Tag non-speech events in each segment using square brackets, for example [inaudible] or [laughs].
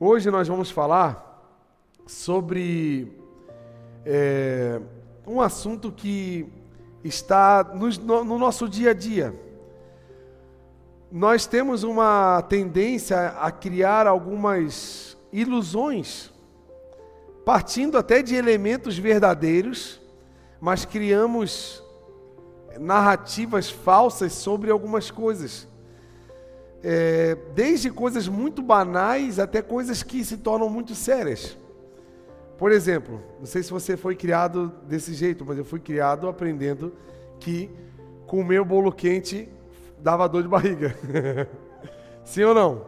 Hoje nós vamos falar sobre é, um assunto que está no, no nosso dia a dia. Nós temos uma tendência a criar algumas ilusões, partindo até de elementos verdadeiros, mas criamos narrativas falsas sobre algumas coisas é, desde coisas muito banais até coisas que se tornam muito sérias. Por exemplo, não sei se você foi criado desse jeito, mas eu fui criado aprendendo que comer o bolo quente dava dor de barriga. [laughs] Sim ou não?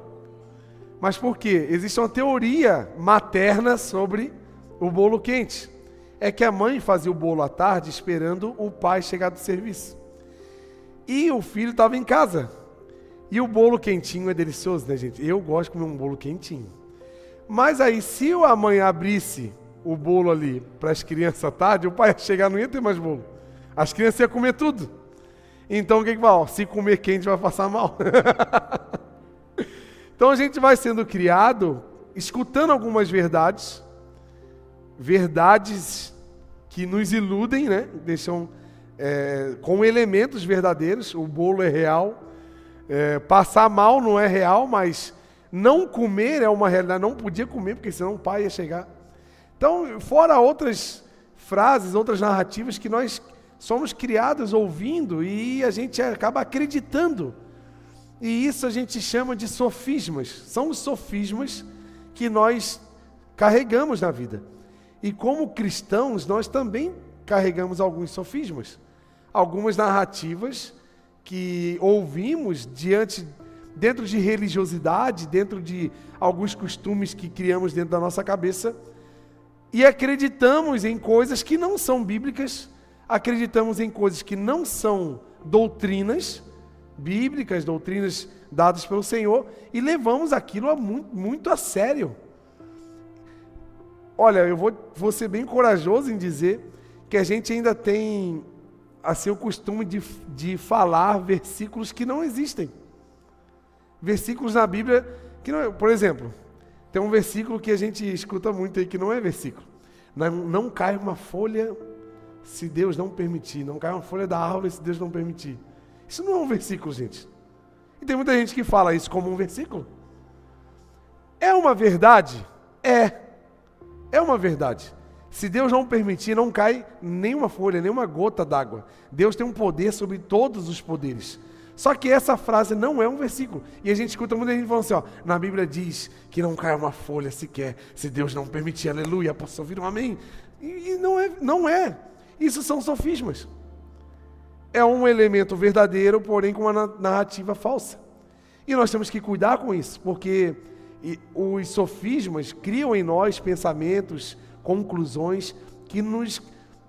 Mas por quê? Existe uma teoria materna sobre o bolo quente. É que a mãe fazia o bolo à tarde esperando o pai chegar do serviço. E o filho estava em casa. E o bolo quentinho é delicioso, né, gente? Eu gosto de comer um bolo quentinho. Mas aí, se a mãe abrisse o bolo ali para as crianças à tarde, o pai ia chegar não ia ter mais bolo. As crianças iam comer tudo. Então o que que vai? Se comer quente vai passar mal. [laughs] então a gente vai sendo criado escutando algumas verdades, verdades que nos iludem, né? Deixam é, com elementos verdadeiros. O bolo é real é, passar mal não é real, mas não comer é uma realidade. Não podia comer, porque senão o pai ia chegar. Então, fora outras frases, outras narrativas que nós somos criados ouvindo e a gente acaba acreditando. E isso a gente chama de sofismas. São os sofismas que nós carregamos na vida. E como cristãos, nós também carregamos alguns sofismas, algumas narrativas que ouvimos diante dentro de religiosidade, dentro de alguns costumes que criamos dentro da nossa cabeça e acreditamos em coisas que não são bíblicas, acreditamos em coisas que não são doutrinas bíblicas, doutrinas dadas pelo Senhor e levamos aquilo muito, muito a sério. Olha, eu vou, vou ser bem corajoso em dizer que a gente ainda tem assim o costume de, de falar versículos que não existem. Versículos na Bíblia que não, por exemplo, tem um versículo que a gente escuta muito aí que não é versículo. Não, não cai uma folha se Deus não permitir, não cai uma folha da árvore se Deus não permitir. Isso não é um versículo, gente. E tem muita gente que fala isso como um versículo. É uma verdade? É. É uma verdade. Se Deus não permitir, não cai nenhuma folha, nenhuma gota d'água. Deus tem um poder sobre todos os poderes. Só que essa frase não é um versículo. E a gente escuta muita gente falando assim: ó, na Bíblia diz que não cai uma folha sequer, se Deus não permitir, aleluia. Posso ouvir um amém? E, e não, é, não é. Isso são sofismas. É um elemento verdadeiro, porém com uma narrativa falsa. E nós temos que cuidar com isso, porque os sofismas criam em nós pensamentos, conclusões que nos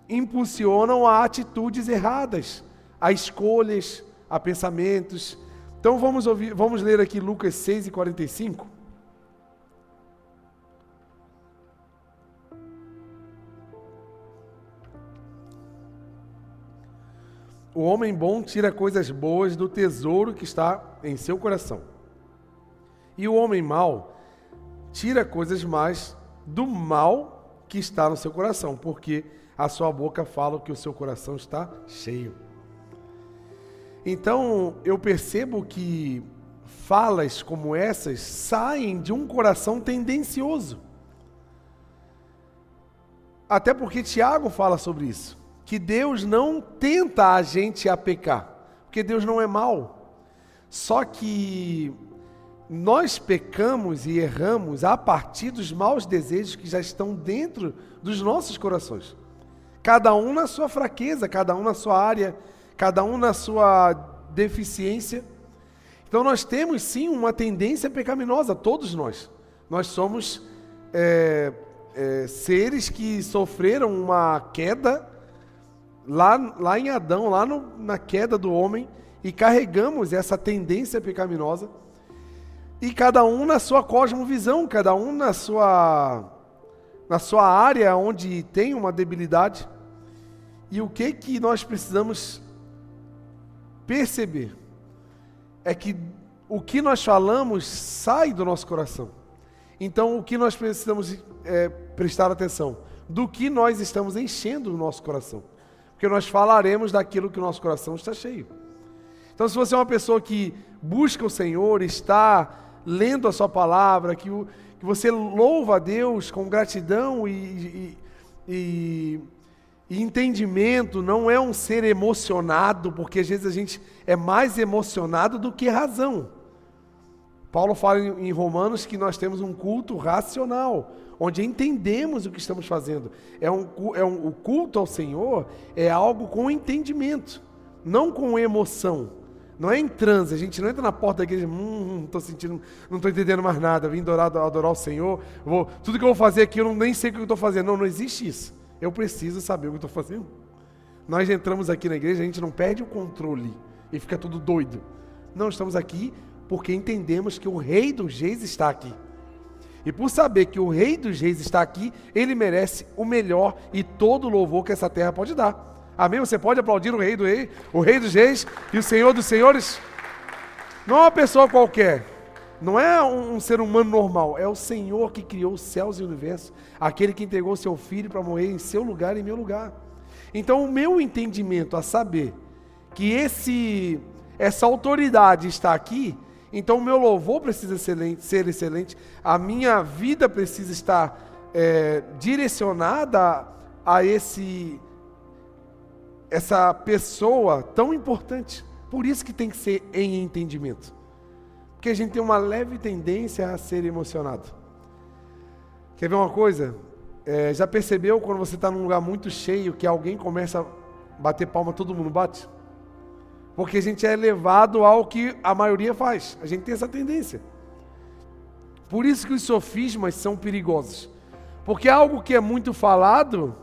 impulsionam a atitudes erradas, a escolhas, a pensamentos. Então vamos ouvir, vamos ler aqui Lucas 6 e 45. O homem bom tira coisas boas do tesouro que está em seu coração. E o homem mau tira coisas más do mal que está no seu coração, porque a sua boca fala que o seu coração está cheio. Então, eu percebo que falas como essas saem de um coração tendencioso. Até porque Tiago fala sobre isso, que Deus não tenta a gente a pecar, porque Deus não é mal. Só que nós pecamos e erramos a partir dos maus desejos que já estão dentro dos nossos corações. Cada um na sua fraqueza, cada um na sua área, cada um na sua deficiência. Então nós temos sim uma tendência pecaminosa, todos nós. Nós somos é, é, seres que sofreram uma queda lá, lá em Adão, lá no, na queda do homem, e carregamos essa tendência pecaminosa e cada um na sua cosmovisão, cada um na sua na sua área onde tem uma debilidade. E o que que nós precisamos perceber é que o que nós falamos sai do nosso coração. Então, o que nós precisamos é, prestar atenção? Do que nós estamos enchendo o nosso coração. Porque nós falaremos daquilo que o nosso coração está cheio. Então, se você é uma pessoa que busca o Senhor, está lendo a Sua palavra, que, o, que você louva a Deus com gratidão e, e, e, e entendimento, não é um ser emocionado, porque às vezes a gente é mais emocionado do que razão. Paulo fala em Romanos que nós temos um culto racional, onde entendemos o que estamos fazendo. É um, é um, o culto ao Senhor é algo com entendimento, não com emoção. Não é em transe, a gente não entra na porta da igreja, hum, não estou sentindo, não estou entendendo mais nada, vim adorar, adorar o Senhor, vou, tudo que eu vou fazer aqui eu não, nem sei o que eu estou fazendo. Não, não existe isso. Eu preciso saber o que eu estou fazendo. Nós entramos aqui na igreja, a gente não perde o controle e fica tudo doido. Não, estamos aqui porque entendemos que o Rei dos Reis está aqui. E por saber que o Rei dos Reis está aqui, ele merece o melhor e todo o louvor que essa terra pode dar. Amém? Você pode aplaudir o Rei do Rei, o Rei dos Reis e o Senhor dos Senhores? Não é uma pessoa qualquer, não é um, um ser humano normal, é o Senhor que criou os céus e o universo, aquele que entregou seu filho para morrer em seu lugar e em meu lugar. Então, o meu entendimento a saber que esse essa autoridade está aqui então o meu louvor precisa ser excelente, a minha vida precisa estar é, direcionada a esse essa pessoa tão importante. Por isso que tem que ser em entendimento. Porque a gente tem uma leve tendência a ser emocionado. Quer ver uma coisa? É, já percebeu quando você está num lugar muito cheio que alguém começa a bater palma, todo mundo bate? Porque a gente é levado ao que a maioria faz. A gente tem essa tendência. Por isso que os sofismas são perigosos. Porque algo que é muito falado,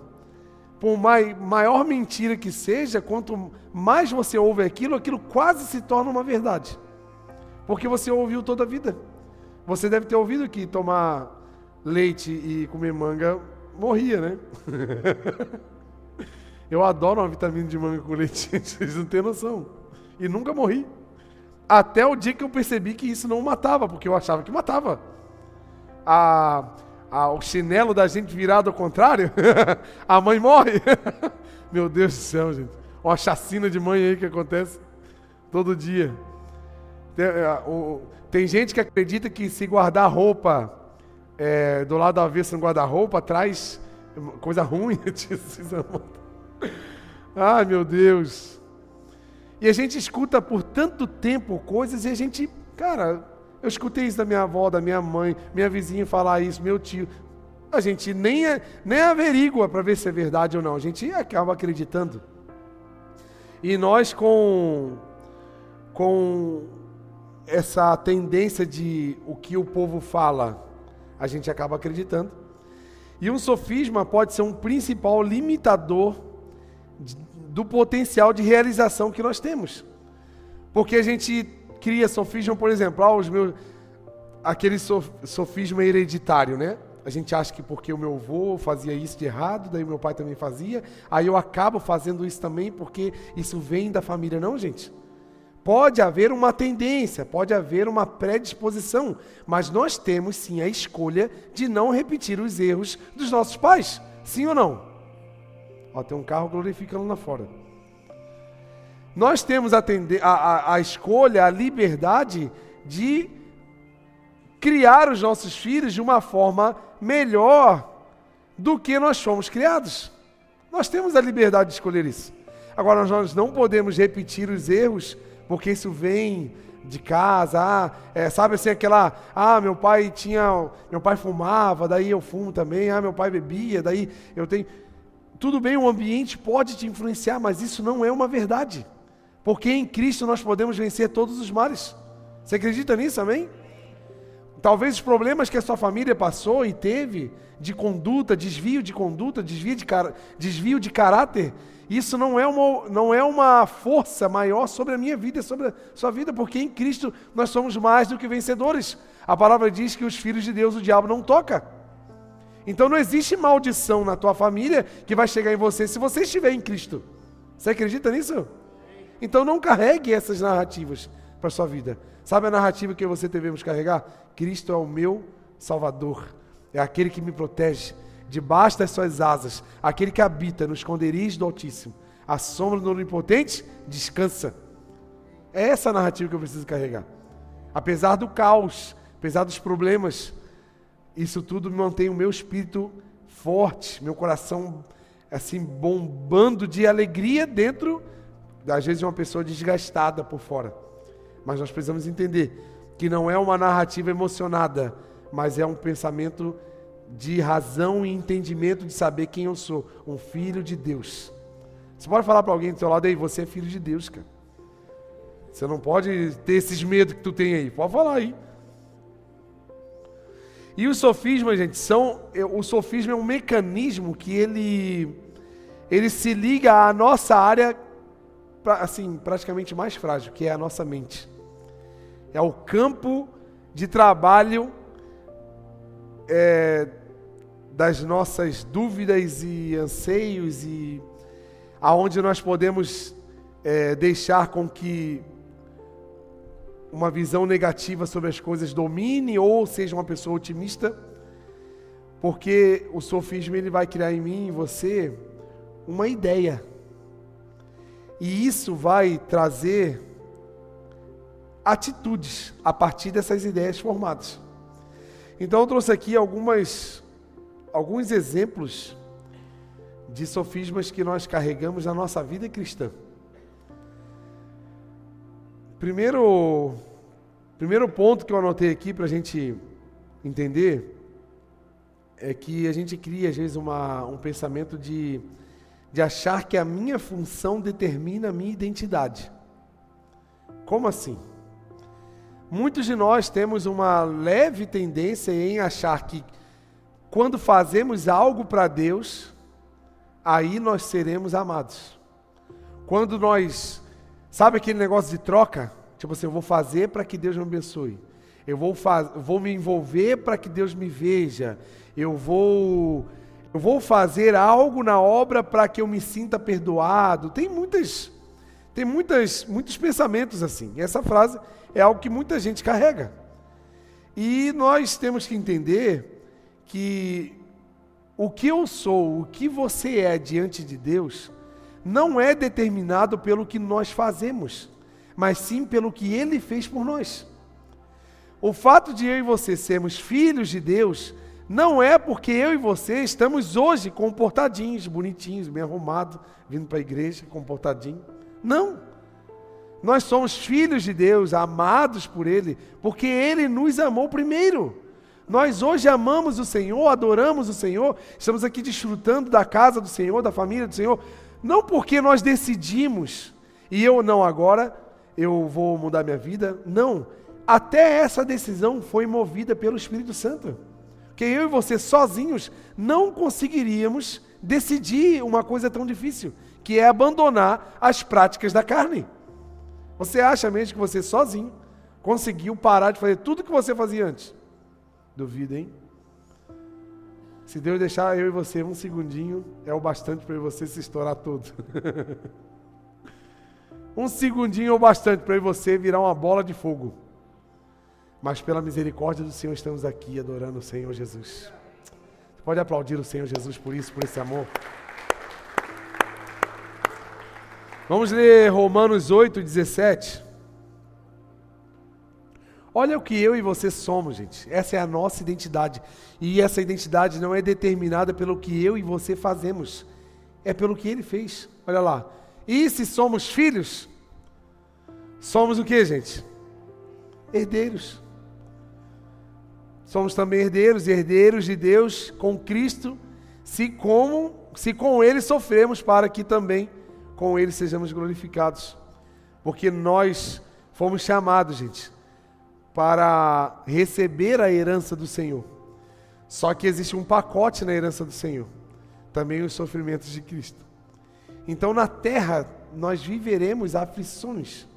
por maior mentira que seja, quanto mais você ouve aquilo, aquilo quase se torna uma verdade. Porque você ouviu toda a vida. Você deve ter ouvido que tomar leite e comer manga morria, né? [laughs] Eu adoro uma vitamina de manga com leite, [laughs] vocês não têm noção. E nunca morri. Até o dia que eu percebi que isso não matava, porque eu achava que matava. A, a, o chinelo da gente virado ao contrário, [laughs] a mãe morre. [laughs] Meu Deus do céu, gente. Uma chacina de mãe aí que acontece todo dia. Tem, é, tem gente que acredita que se guardar roupa é, do lado avesso no guarda-roupa traz coisa ruim. [laughs] Ai, meu Deus. E a gente escuta por tanto tempo coisas e a gente, cara, eu escutei isso da minha avó, da minha mãe, minha vizinha falar isso, meu tio. A gente nem, é, nem averigua para ver se é verdade ou não, a gente acaba acreditando. E nós, com, com essa tendência de o que o povo fala, a gente acaba acreditando. E um sofisma pode ser um principal limitador do potencial de realização que nós temos. Porque a gente cria sofisma, por exemplo, ah, os meus, aquele sofisma hereditário, né? A gente acha que porque o meu avô fazia isso de errado, daí meu pai também fazia, aí eu acabo fazendo isso também porque isso vem da família. Não, gente. Pode haver uma tendência, pode haver uma predisposição, mas nós temos sim a escolha de não repetir os erros dos nossos pais. Sim ou não? Ó, tem um carro glorificando lá fora. Nós temos a, a, a, a escolha, a liberdade de criar os nossos filhos de uma forma melhor do que nós fomos criados. Nós temos a liberdade de escolher isso. Agora, nós não podemos repetir os erros, porque isso vem de casa, ah, é, sabe assim, aquela, ah, meu pai tinha, meu pai fumava, daí eu fumo também, ah, meu pai bebia, daí eu tenho. Tudo bem, o ambiente pode te influenciar, mas isso não é uma verdade. Porque em Cristo nós podemos vencer todos os males. Você acredita nisso, amém? Talvez os problemas que a sua família passou e teve, de conduta, desvio de conduta, desvio de, car desvio de caráter, isso não é, uma, não é uma força maior sobre a minha vida, sobre a sua vida, porque em Cristo nós somos mais do que vencedores. A palavra diz que os filhos de Deus o diabo não toca. Então não existe maldição na tua família que vai chegar em você se você estiver em Cristo. Você acredita nisso? Então não carregue essas narrativas para a sua vida. Sabe a narrativa que você devemos carregar? Cristo é o meu Salvador, é aquele que me protege debaixo das suas asas, aquele que habita no esconderijo do Altíssimo, a sombra do Onipotente descansa. É essa a narrativa que eu preciso carregar. Apesar do caos, apesar dos problemas, isso tudo mantém o meu espírito forte, meu coração assim bombando de alegria dentro, às vezes, de uma pessoa desgastada por fora. Mas nós precisamos entender que não é uma narrativa emocionada, mas é um pensamento de razão e entendimento de saber quem eu sou, um filho de Deus. Você pode falar para alguém do seu lado aí, você é filho de Deus, cara. Você não pode ter esses medos que tu tem aí. Pode falar aí. E os sofismas, gente, são. O sofisma é um mecanismo que ele, ele se liga à nossa área, assim, praticamente mais frágil, que é a nossa mente. É o campo de trabalho é, das nossas dúvidas e anseios e aonde nós podemos é, deixar com que uma visão negativa sobre as coisas domine ou seja uma pessoa otimista, porque o sofismo ele vai criar em mim e você uma ideia. E isso vai trazer atitudes a partir dessas ideias formadas. Então eu trouxe aqui algumas alguns exemplos de sofismas que nós carregamos na nossa vida cristã. Primeiro, primeiro ponto que eu anotei aqui para a gente entender é que a gente cria, às vezes, uma, um pensamento de, de achar que a minha função determina a minha identidade. Como assim? Muitos de nós temos uma leve tendência em achar que quando fazemos algo para Deus, aí nós seremos amados. Quando nós Sabe aquele negócio de troca? Tipo assim, eu vou fazer para que Deus me abençoe. Eu vou, faz, vou me envolver para que Deus me veja. Eu vou, eu vou fazer algo na obra para que eu me sinta perdoado. Tem muitas, tem muitas, muitos pensamentos assim. E essa frase é algo que muita gente carrega. E nós temos que entender que o que eu sou, o que você é diante de Deus, não é determinado pelo que nós fazemos, mas sim pelo que Ele fez por nós. O fato de eu e você sermos filhos de Deus não é porque eu e você estamos hoje comportadinhos, bonitinhos, bem arrumados, vindo para a igreja, comportadinho. Não. Nós somos filhos de Deus, amados por Ele, porque Ele nos amou primeiro. Nós hoje amamos o Senhor, adoramos o Senhor, estamos aqui desfrutando da casa do Senhor, da família do Senhor, não porque nós decidimos, e eu não agora, eu vou mudar minha vida. Não. Até essa decisão foi movida pelo Espírito Santo. Porque eu e você sozinhos não conseguiríamos decidir uma coisa tão difícil, que é abandonar as práticas da carne. Você acha mesmo que você sozinho conseguiu parar de fazer tudo que você fazia antes? Duvido, hein? Se Deus deixar eu e você um segundinho, é o bastante para você se estourar todo. [laughs] um segundinho é o bastante para você virar uma bola de fogo. Mas pela misericórdia do Senhor estamos aqui adorando o Senhor Jesus. Você pode aplaudir o Senhor Jesus por isso, por esse amor. Vamos ler Romanos 8, 17. Olha o que eu e você somos, gente. Essa é a nossa identidade. E essa identidade não é determinada pelo que eu e você fazemos, é pelo que ele fez. Olha lá. E se somos filhos, somos o que, gente? Herdeiros. Somos também herdeiros, herdeiros de Deus com Cristo, se como se com ele sofremos para que também com ele sejamos glorificados. Porque nós fomos chamados, gente, para receber a herança do Senhor. Só que existe um pacote na herança do Senhor, também os sofrimentos de Cristo. Então na terra nós viveremos aflições,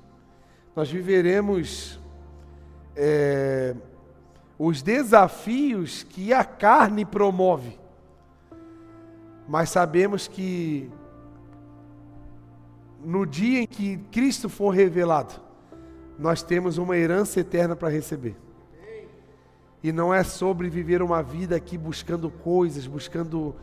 nós viveremos é, os desafios que a carne promove, mas sabemos que no dia em que Cristo for revelado, nós temos uma herança eterna para receber. E não é sobre viver uma vida aqui buscando coisas, buscando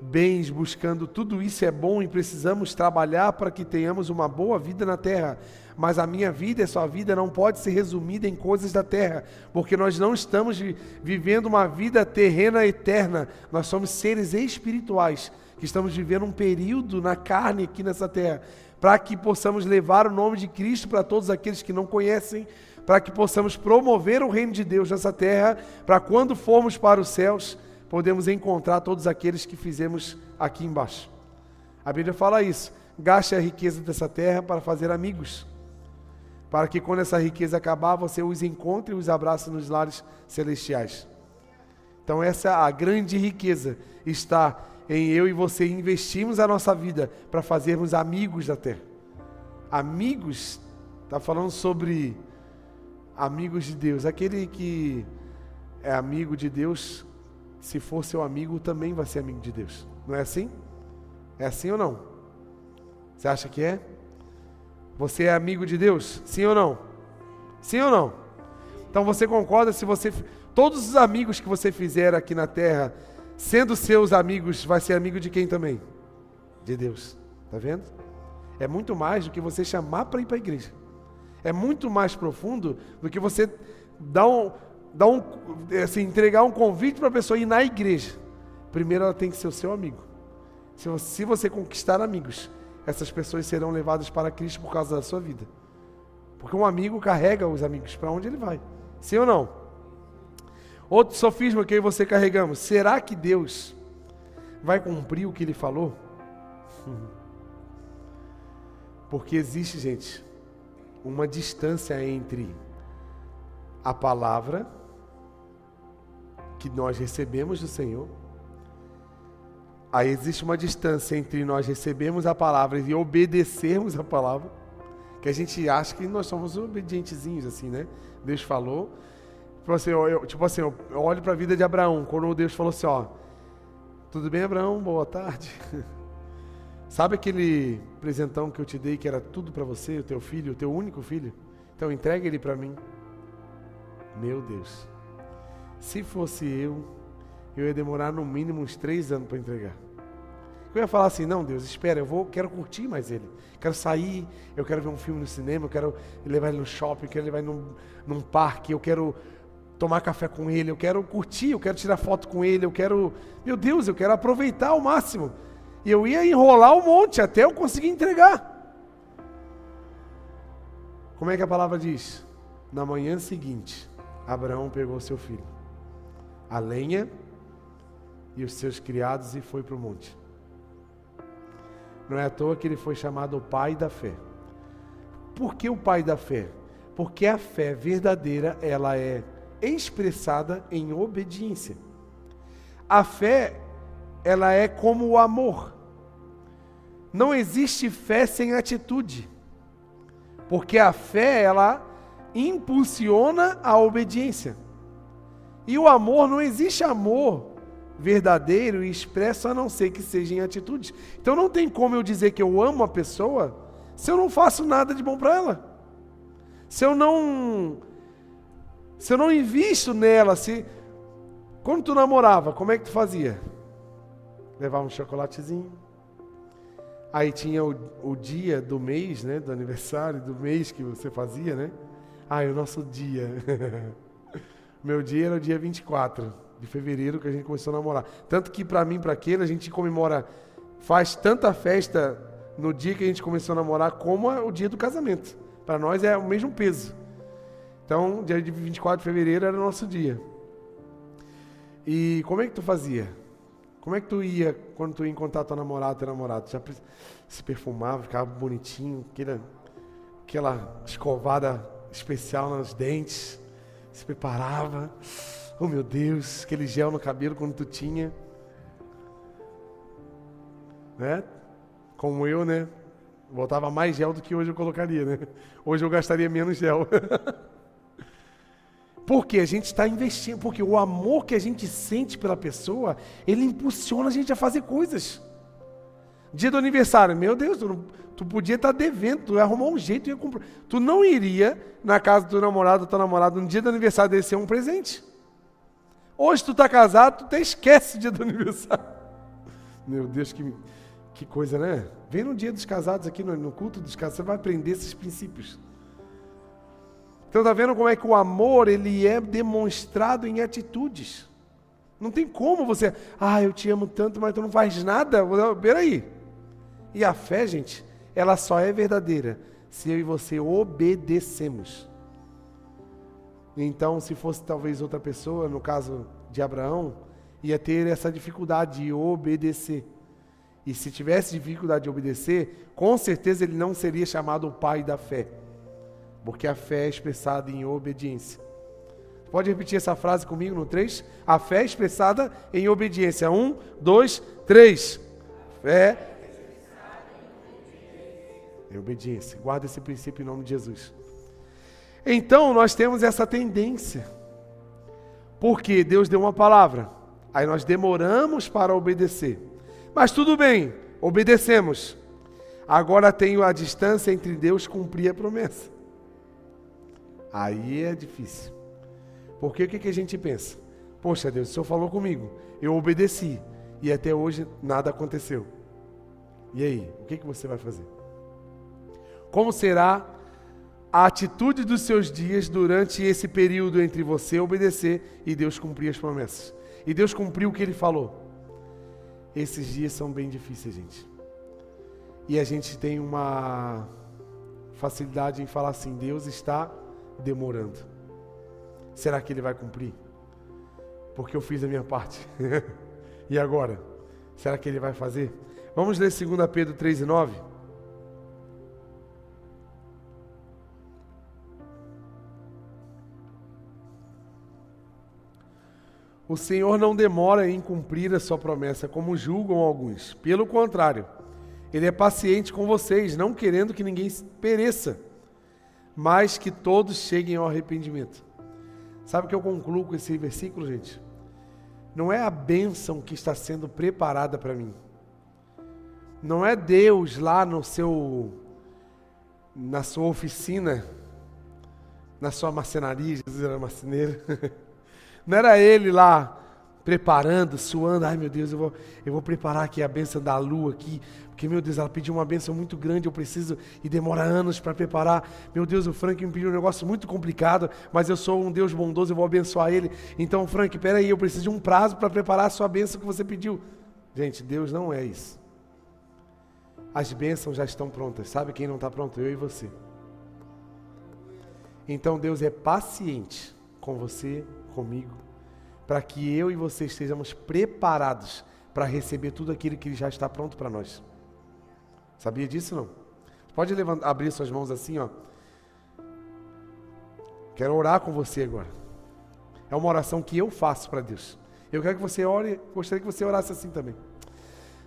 bens, buscando tudo isso é bom e precisamos trabalhar para que tenhamos uma boa vida na terra. Mas a minha vida e a sua vida não pode ser resumida em coisas da terra, porque nós não estamos vivendo uma vida terrena eterna. Nós somos seres espirituais que estamos vivendo um período na carne aqui nessa terra, para que possamos levar o nome de Cristo para todos aqueles que não conhecem, para que possamos promover o reino de Deus nessa terra, para quando formos para os céus, podemos encontrar todos aqueles que fizemos aqui embaixo. A Bíblia fala isso. Gaste a riqueza dessa terra para fazer amigos, para que quando essa riqueza acabar, você os encontre e os abrace nos lares celestiais. Então essa é a grande riqueza está em eu e você investirmos a nossa vida para fazermos amigos da terra. Amigos, está falando sobre amigos de Deus. Aquele que é amigo de Deus, se for seu amigo, também vai ser amigo de Deus. Não é assim? É assim ou não? Você acha que é? Você é amigo de Deus? Sim ou não? Sim ou não? Então você concorda se você todos os amigos que você fizer aqui na terra, sendo seus amigos, vai ser amigo de quem também? De Deus. Tá vendo? É muito mais do que você chamar para ir para a igreja é muito mais profundo do que você dar um, dar um, assim, entregar um convite para a pessoa ir na igreja. Primeiro ela tem que ser o seu amigo. Se você conquistar amigos, essas pessoas serão levadas para Cristo por causa da sua vida. Porque um amigo carrega os amigos para onde ele vai. Sim ou não? Outro sofisma que eu e você carregamos. Será que Deus vai cumprir o que ele falou? [laughs] Porque existe, gente, uma distância entre a palavra que nós recebemos do Senhor. Aí existe uma distância entre nós recebemos a palavra e obedecermos a palavra, que a gente acha que nós somos obedientezinhos assim, né? Deus falou. Tipo assim, eu, tipo assim, eu olho para a vida de Abraão, quando Deus falou assim, ó, tudo bem, Abraão? Boa tarde. [laughs] Sabe aquele presentão que eu te dei que era tudo para você, o teu filho, o teu único filho? Então entregue ele para mim. Meu Deus. Se fosse eu, eu ia demorar no mínimo uns três anos para entregar. Eu ia falar assim, não, Deus, espera, eu vou, quero curtir mais ele. Quero sair, eu quero ver um filme no cinema, eu quero levar ele no shopping, eu quero levar ele num, num parque, eu quero tomar café com ele, eu quero curtir, eu quero tirar foto com ele, eu quero, meu Deus, eu quero aproveitar ao máximo. E eu ia enrolar um monte até eu conseguir entregar. Como é que a palavra diz? Na manhã seguinte, Abraão pegou seu filho, a lenha e os seus criados e foi para o monte. Não é à toa que ele foi chamado o pai da fé. Por que o pai da fé? Porque a fé verdadeira, ela é expressada em obediência. A fé ela é como o amor. Não existe fé sem atitude. Porque a fé, ela impulsiona a obediência. E o amor, não existe amor verdadeiro e expresso a não ser que seja em atitude. Então não tem como eu dizer que eu amo a pessoa se eu não faço nada de bom para ela. Se eu não se eu não invisto nela, se quando tu namorava, como é que tu fazia? levava um chocolatezinho. Aí tinha o, o dia do mês, né? Do aniversário, do mês que você fazia, né? Ah, o nosso dia. [laughs] Meu dia era o dia 24 de fevereiro que a gente começou a namorar. Tanto que para mim, para aquele, a gente comemora, faz tanta festa no dia que a gente começou a namorar como o dia do casamento. Para nós é o mesmo peso. Então, dia de 24 de fevereiro era o nosso dia. E como é que tu fazia? Como é que tu ia quando tu ia encontrar tua namorada, teu namorado? Já se perfumava, ficava bonitinho, aquela, aquela escovada especial nos dentes, se preparava. Oh meu Deus, aquele gel no cabelo quando tu tinha. Né? Como eu, né? Botava mais gel do que hoje eu colocaria, né? Hoje eu gastaria menos gel. [laughs] Porque a gente está investindo, porque o amor que a gente sente pela pessoa, ele impulsiona a gente a fazer coisas. Dia do aniversário, meu Deus, tu, não, tu podia estar tá devendo, tu ia arrumar um jeito, ia comprar. Tu não iria na casa do namorado, do teu namorado, no dia do aniversário dele ser um presente. Hoje tu está casado, tu até esquece o dia do aniversário. Meu Deus, que, que coisa, né? Vem no dia dos casados aqui, no, no culto dos casados, você vai aprender esses princípios. Então tá vendo como é que o amor ele é demonstrado em atitudes. Não tem como você, ah, eu te amo tanto, mas tu não faz nada. Peraí. E a fé, gente, ela só é verdadeira se eu e você obedecemos. Então, se fosse talvez outra pessoa, no caso de Abraão, ia ter essa dificuldade de obedecer. E se tivesse dificuldade de obedecer, com certeza ele não seria chamado o pai da fé. Porque a fé é expressada em obediência. Pode repetir essa frase comigo no 3? A fé é expressada em obediência. Um, dois, três. Fé. Em obediência. Guarda esse princípio em nome de Jesus. Então nós temos essa tendência. Porque Deus deu uma palavra. Aí nós demoramos para obedecer. Mas tudo bem, obedecemos. Agora tenho a distância entre Deus cumprir a promessa. Aí é difícil. Porque o que, a gente pensa? Poxa Deus, o Senhor falou comigo, eu obedeci e até hoje nada aconteceu. E aí, o que, que você vai fazer? Como será a atitude dos seus dias durante esse período entre você obedecer e Deus cumprir as promessas? E Deus cumpriu o que Ele falou. Esses dias são bem difíceis, gente. E a gente tem uma facilidade em falar assim: Deus está demorando. Será que ele vai cumprir? Porque eu fiz a minha parte. [laughs] e agora? Será que ele vai fazer? Vamos ler 2 Pedro 3 e 9. O Senhor não demora em cumprir a sua promessa, como julgam alguns. Pelo contrário, Ele é paciente com vocês, não querendo que ninguém pereça mas que todos cheguem ao arrependimento. Sabe o que eu concluo com esse versículo, gente? Não é a bênção que está sendo preparada para mim. Não é Deus lá no seu na sua oficina, na sua marcenaria, Jesus era marceneiro. [laughs] Não era ele lá preparando, suando, ai meu Deus, eu vou, eu vou preparar aqui a bênção da lua aqui, porque meu Deus, ela pediu uma bênção muito grande, eu preciso, e demora anos para preparar. Meu Deus, o Frank me pediu um negócio muito complicado, mas eu sou um Deus bondoso, eu vou abençoar ele. Então, Frank, peraí, eu preciso de um prazo para preparar a sua bênção que você pediu. Gente, Deus não é isso. As bênçãos já estão prontas. Sabe quem não está pronto? Eu e você. Então Deus é paciente com você, comigo, para que eu e você estejamos preparados para receber tudo aquilo que já está pronto para nós. Sabia disso não? Pode levantar, abrir suas mãos assim, ó. Quero orar com você agora. É uma oração que eu faço para Deus. Eu quero que você ore, gostaria que você orasse assim também.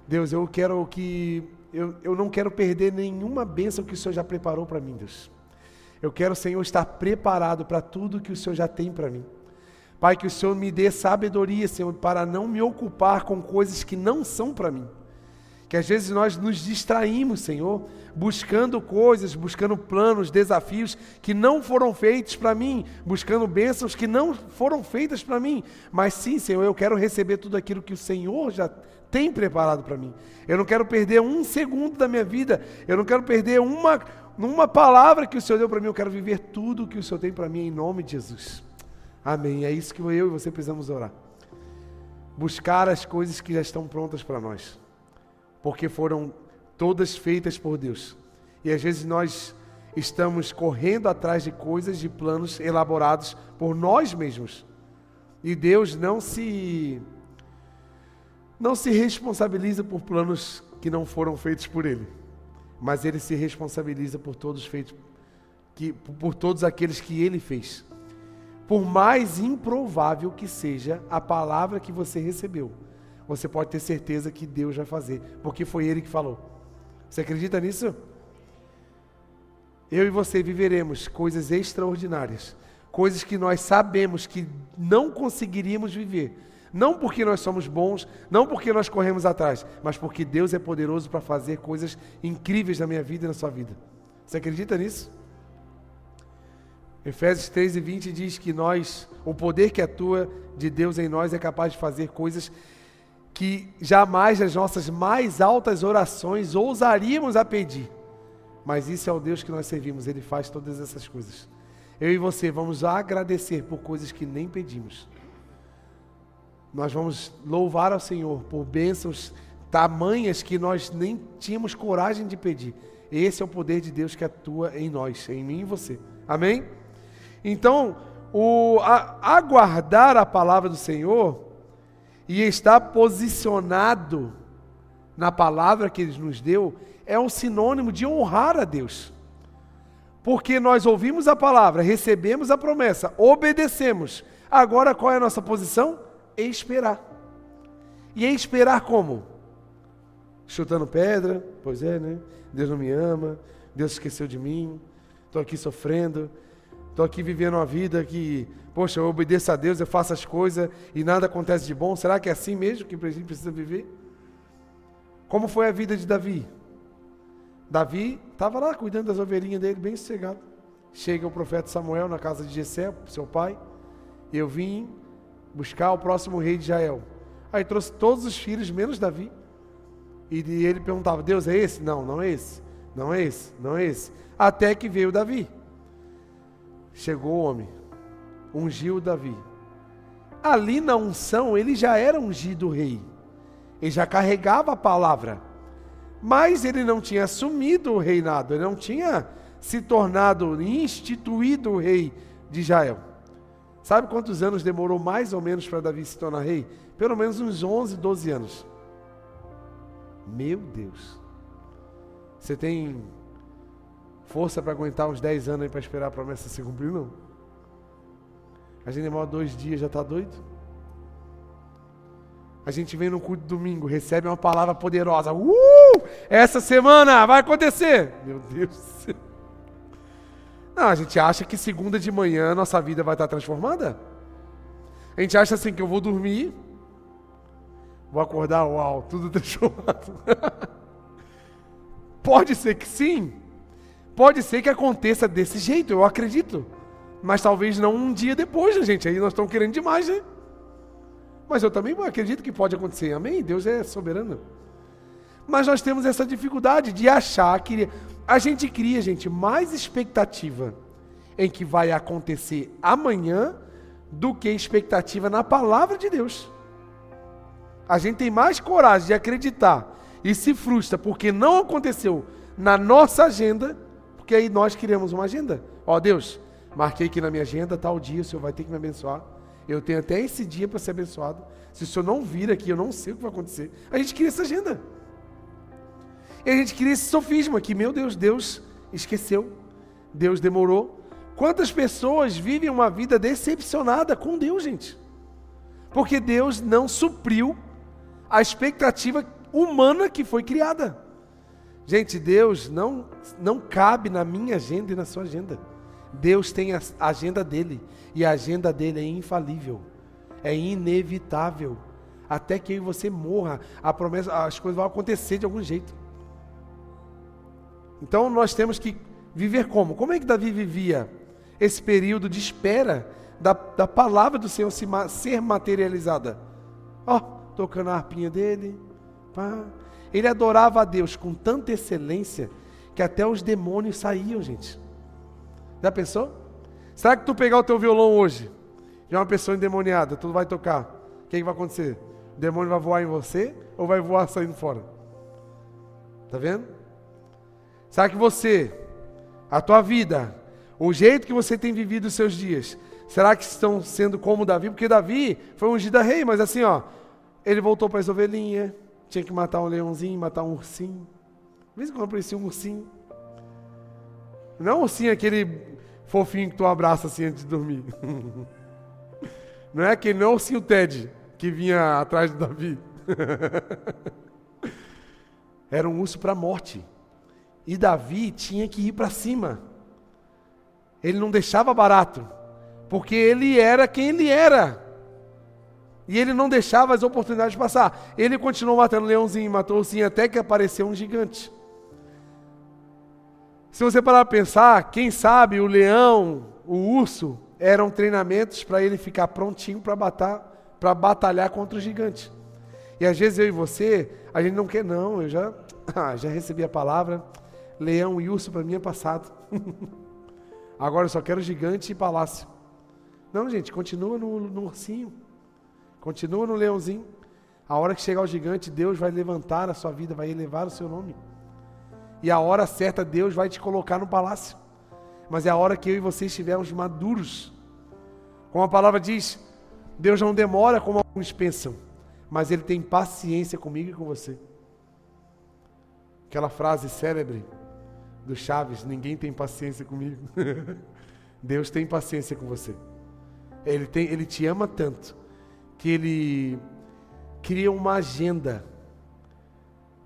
Deus, eu quero que eu, eu não quero perder nenhuma bênção que o Senhor já preparou para mim, Deus. Eu quero, Senhor, estar preparado para tudo que o Senhor já tem para mim. Pai, que o Senhor me dê sabedoria, Senhor, para não me ocupar com coisas que não são para mim. Que às vezes nós nos distraímos, Senhor, buscando coisas, buscando planos, desafios que não foram feitos para mim, buscando bênçãos que não foram feitas para mim. Mas sim, Senhor, eu quero receber tudo aquilo que o Senhor já tem preparado para mim. Eu não quero perder um segundo da minha vida, eu não quero perder uma, uma palavra que o Senhor deu para mim, eu quero viver tudo que o Senhor tem para mim em nome de Jesus. Amém. É isso que eu e você precisamos orar. Buscar as coisas que já estão prontas para nós. Porque foram todas feitas por Deus. E às vezes nós estamos correndo atrás de coisas, de planos elaborados por nós mesmos. E Deus não se não se responsabiliza por planos que não foram feitos por ele, mas ele se responsabiliza por todos feitos que por todos aqueles que ele fez por mais improvável que seja a palavra que você recebeu, você pode ter certeza que Deus vai fazer, porque foi Ele que falou. Você acredita nisso? Eu e você viveremos coisas extraordinárias, coisas que nós sabemos que não conseguiríamos viver. Não porque nós somos bons, não porque nós corremos atrás, mas porque Deus é poderoso para fazer coisas incríveis na minha vida e na sua vida. Você acredita nisso? Efésios 3 e 20 diz que nós, o poder que atua de Deus em nós é capaz de fazer coisas que jamais as nossas mais altas orações ousaríamos a pedir. Mas isso é o Deus que nós servimos, Ele faz todas essas coisas. Eu e você vamos agradecer por coisas que nem pedimos. Nós vamos louvar ao Senhor por bênçãos tamanhas que nós nem tínhamos coragem de pedir. Esse é o poder de Deus que atua em nós, em mim e você. Amém? Então, o, a, aguardar a palavra do Senhor e estar posicionado na palavra que Ele nos deu é um sinônimo de honrar a Deus. Porque nós ouvimos a palavra, recebemos a promessa, obedecemos. Agora qual é a nossa posição? Esperar. E esperar como? Chutando pedra, pois é, né? Deus não me ama, Deus esqueceu de mim, estou aqui sofrendo, Estou aqui vivendo uma vida que, poxa, eu obedeço a Deus, eu faço as coisas e nada acontece de bom. Será que é assim mesmo que a gente precisa viver? Como foi a vida de Davi? Davi estava lá cuidando das ovelhinhas dele, bem sossegado. Chega o profeta Samuel na casa de Jessé, seu pai, eu vim buscar o próximo rei de Israel. Aí trouxe todos os filhos, menos Davi. E ele perguntava: Deus é esse? Não, não é esse. Não é esse, não é esse. Até que veio Davi. Chegou o homem, ungiu Davi. Ali na unção, ele já era ungido rei. Ele já carregava a palavra. Mas ele não tinha assumido o reinado, ele não tinha se tornado, instituído rei de Israel. Sabe quantos anos demorou mais ou menos para Davi se tornar rei? Pelo menos uns 11, 12 anos. Meu Deus. Você tem força para aguentar uns 10 anos aí para esperar a promessa se cumprir, não. A gente demora dois dias, já está doido? A gente vem no culto domingo, recebe uma palavra poderosa. Uh! Essa semana vai acontecer. Meu Deus. Não, a gente acha que segunda de manhã nossa vida vai estar transformada. A gente acha assim que eu vou dormir, vou acordar, uau, tudo [laughs] transformado. Pode ser que sim, Pode ser que aconteça desse jeito, eu acredito. Mas talvez não um dia depois, né, gente? Aí nós estamos querendo demais, né? Mas eu também acredito que pode acontecer. Amém? Deus é soberano. Mas nós temos essa dificuldade de achar que a gente cria, gente, mais expectativa em que vai acontecer amanhã do que expectativa na palavra de Deus. A gente tem mais coragem de acreditar e se frustra porque não aconteceu na nossa agenda porque aí nós criamos uma agenda. Ó Deus, marquei aqui na minha agenda, tal dia o Senhor vai ter que me abençoar. Eu tenho até esse dia para ser abençoado. Se o Senhor não vir aqui, eu não sei o que vai acontecer. A gente cria essa agenda. E a gente cria esse sofisma que, meu Deus, Deus esqueceu. Deus demorou. Quantas pessoas vivem uma vida decepcionada com Deus, gente? Porque Deus não supriu a expectativa humana que foi criada. Gente, Deus não, não cabe na minha agenda e na sua agenda. Deus tem a agenda dele. E a agenda dele é infalível. É inevitável. Até que você morra, a promessa, as coisas vão acontecer de algum jeito. Então nós temos que viver como? Como é que Davi vivia esse período de espera da, da palavra do Senhor se, ser materializada? Ó, oh, tocando a harpinha dele, pá, ele adorava a Deus com tanta excelência que até os demônios saíam, gente. Já pensou? Será que tu pegar o teu violão hoje, de uma pessoa endemoniada, tu vai tocar, o que, que vai acontecer? O demônio vai voar em você ou vai voar saindo fora? Tá vendo? Será que você, a tua vida, o jeito que você tem vivido os seus dias, será que estão sendo como Davi? Porque Davi foi ungido a rei, mas assim, ó, ele voltou para as ovelhinhas, tinha que matar um leãozinho, matar um ursinho. Às vezes quando aparecia um ursinho. Não um ursinho aquele fofinho que tu abraça assim antes de dormir. [laughs] Não é aquele, não é o ursinho Ted que vinha atrás do Davi. [laughs] Era um urso para a morte. E Davi tinha que ir para cima. Ele não deixava barato, porque ele era quem ele era. E ele não deixava as oportunidades passar. Ele continuou matando leãozinho, matou ursinho, até que apareceu um gigante. Se você parar para pensar, quem sabe o leão, o urso eram treinamentos para ele ficar prontinho para batar, para batalhar contra o gigante. E às vezes eu e você, a gente não quer não, eu já, [laughs] ah, já recebi a palavra, leão e urso para mim é passado. [laughs] Agora eu só quero gigante e palácio. Não, gente, continua no, no ursinho. Continua no leãozinho. A hora que chegar o gigante, Deus vai levantar a sua vida, vai elevar o seu nome. E a hora certa, Deus vai te colocar no palácio. Mas é a hora que eu e você estivermos maduros. Como a palavra diz, Deus não demora como alguns pensam, mas Ele tem paciência comigo e com você. Aquela frase célebre do Chaves: ninguém tem paciência comigo. [laughs] Deus tem paciência com você. Ele, tem, ele te ama tanto que ele cria uma agenda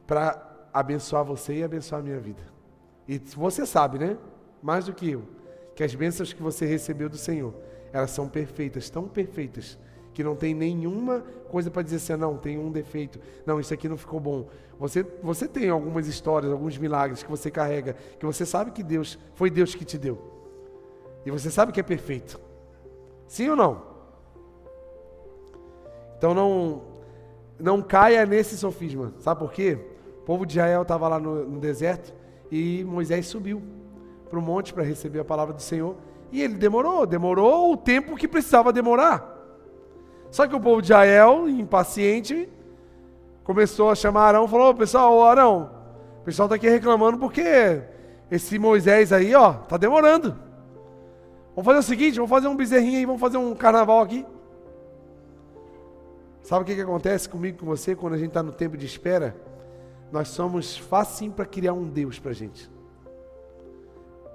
para abençoar você e abençoar a minha vida. E você sabe, né? Mais do que eu, que as bênçãos que você recebeu do Senhor, elas são perfeitas, tão perfeitas, que não tem nenhuma coisa para dizer assim, não, tem um defeito, não, isso aqui não ficou bom. Você, você tem algumas histórias, alguns milagres que você carrega, que você sabe que Deus, foi Deus que te deu. E você sabe que é perfeito. Sim ou não? Então não, não caia nesse sofisma. Sabe por quê? O povo de Israel estava lá no, no deserto e Moisés subiu para o monte para receber a palavra do Senhor. E ele demorou, demorou o tempo que precisava demorar. Só que o povo de Israel, impaciente, começou a chamar Arão e falou: pessoal, Arão, o pessoal está aqui reclamando porque esse Moisés aí, ó, tá demorando. Vamos fazer o seguinte, vamos fazer um bezerrinho aí, vamos fazer um carnaval aqui. Sabe o que, que acontece comigo com você quando a gente está no tempo de espera? Nós somos facinho para criar um Deus para a gente.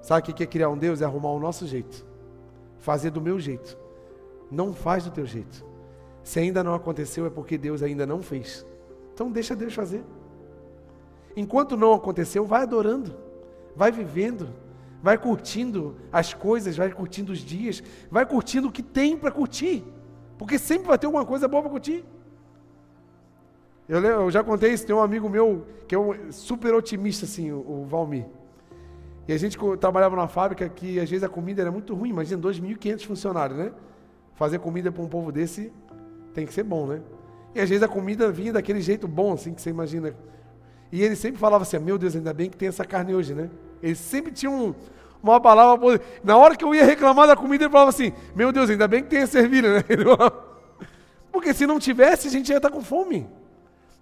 Sabe o que é criar um Deus? É arrumar o nosso jeito. Fazer do meu jeito. Não faz do teu jeito. Se ainda não aconteceu, é porque Deus ainda não fez. Então deixa Deus fazer. Enquanto não aconteceu, vai adorando, vai vivendo, vai curtindo as coisas, vai curtindo os dias, vai curtindo o que tem para curtir. Porque sempre vai ter alguma coisa boa para curtir. Eu, eu, já contei isso, tem um amigo meu que é um super otimista, assim, o, o Valmir. E a gente trabalhava numa fábrica que às vezes a comida era muito ruim, imagina 2.500 funcionários, né? Fazer comida para um povo desse tem que ser bom, né? E às vezes a comida vinha daquele jeito bom, assim, que você imagina. E ele sempre falava assim: Meu Deus, ainda bem que tem essa carne hoje, né? Ele sempre tinha um, uma palavra. Na hora que eu ia reclamar da comida, ele falava assim: Meu Deus, ainda bem que tem a né? [laughs] Porque se não tivesse, a gente ia estar com fome.